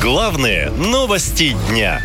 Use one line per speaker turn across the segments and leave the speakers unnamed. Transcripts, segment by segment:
Главные новости дня.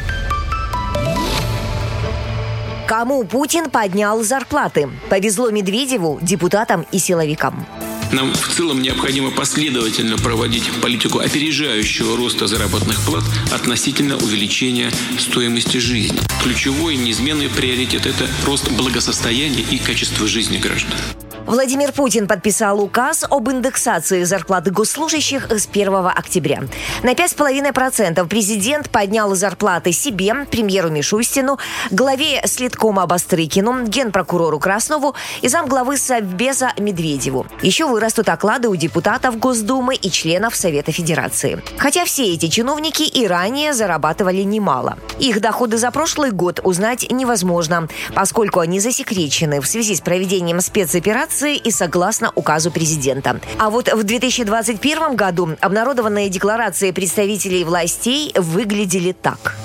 Кому Путин поднял зарплаты? Повезло Медведеву, депутатам и силовикам.
Нам в целом необходимо последовательно проводить политику опережающего роста заработных плат относительно увеличения стоимости жизни. Ключевой неизменный приоритет – это рост благосостояния и качества жизни граждан.
Владимир Путин подписал указ об индексации зарплаты госслужащих с 1 октября. На 5,5% президент поднял зарплаты себе, премьеру Мишустину, главе Следкома Бастрыкину, генпрокурору Краснову и замглавы Совбеза Медведеву. Еще вырастут оклады у депутатов Госдумы и членов Совета Федерации. Хотя все эти чиновники и ранее зарабатывали немало. Их доходы за прошлый год узнать невозможно, поскольку они засекречены в связи с проведением спецоперации декларации и согласно указу президента. А вот в 2021 году обнародованные декларации представителей властей выглядели так.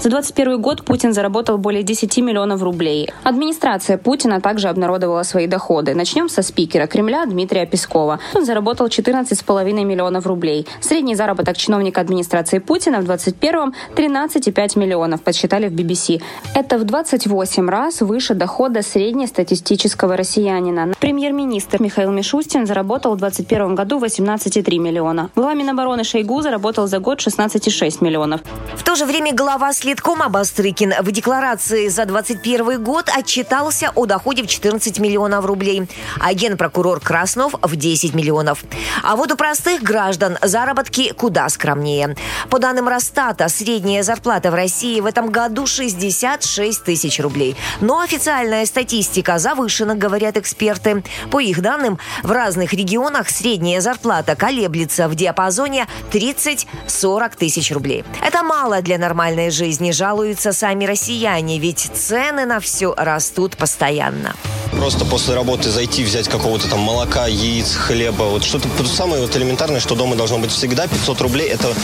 За 2021 год Путин заработал более 10 миллионов рублей. Администрация Путина также обнародовала свои доходы. Начнем со спикера Кремля Дмитрия Пескова. Он заработал 14,5 миллионов рублей. Средний заработок чиновника администрации Путина в 2021 13,5 миллионов, подсчитали в BBC. Это в 28 раз выше дохода среднестатистического россиянина. Премьер-министр Михаил Мишустин заработал в 2021 году 18,3 миллиона. Глава Минобороны Шойгу заработал за год 16,6 миллионов.
В то же время глава Следкома Бастрыкин в декларации за 2021 год отчитался о доходе в 14 миллионов рублей, а генпрокурор Краснов в 10 миллионов. А вот у простых граждан заработки куда скромнее. По данным Росстата, средняя зарплата в России в этом году 66 тысяч рублей. Но официальная статистика завышена, говорят эксперты. По их данным, в разных регионах средняя зарплата колеблется в диапазоне 30-40 тысяч рублей. Это мало для нормальной жизни жизни жалуются сами россияне, ведь цены на все растут постоянно.
Просто после работы зайти, взять какого-то там молока, яиц, хлеба, вот что-то самое вот элементарное, что дома должно быть всегда, 500 рублей, это,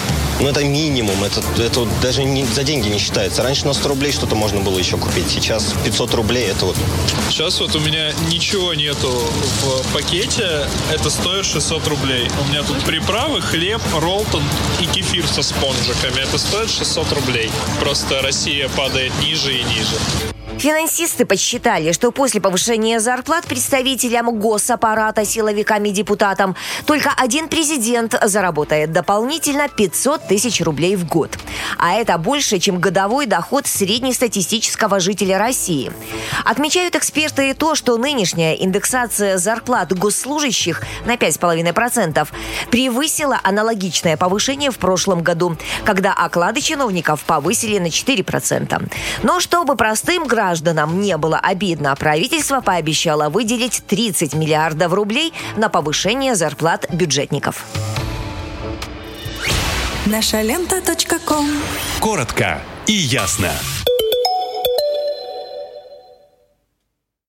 ну, это минимум, это, это вот даже не, за деньги не считается. Раньше на 100 рублей что-то можно было еще купить, сейчас 500 рублей, это вот...
Сейчас вот у меня ничего нету в пакете, это стоит 600 рублей. У меня тут приправы, хлеб, ролтон и кефир со спонжиками, это стоит 600 рублей. Просто Россия падает ниже и ниже.
Финансисты подсчитали, что после повышения зарплат представителям госаппарата, силовикам и депутатам только один президент заработает дополнительно 500 тысяч рублей в год. А это больше, чем годовой доход среднестатистического жителя России. Отмечают эксперты и то, что нынешняя индексация зарплат госслужащих на 5,5% превысила аналогичное повышение в прошлом году, когда оклады чиновников повысили на 4%. Но чтобы простым гражданам гражданам не было обидно, правительство пообещало выделить 30 миллиардов рублей на повышение зарплат бюджетников.
Наша лента.
Коротко и ясно.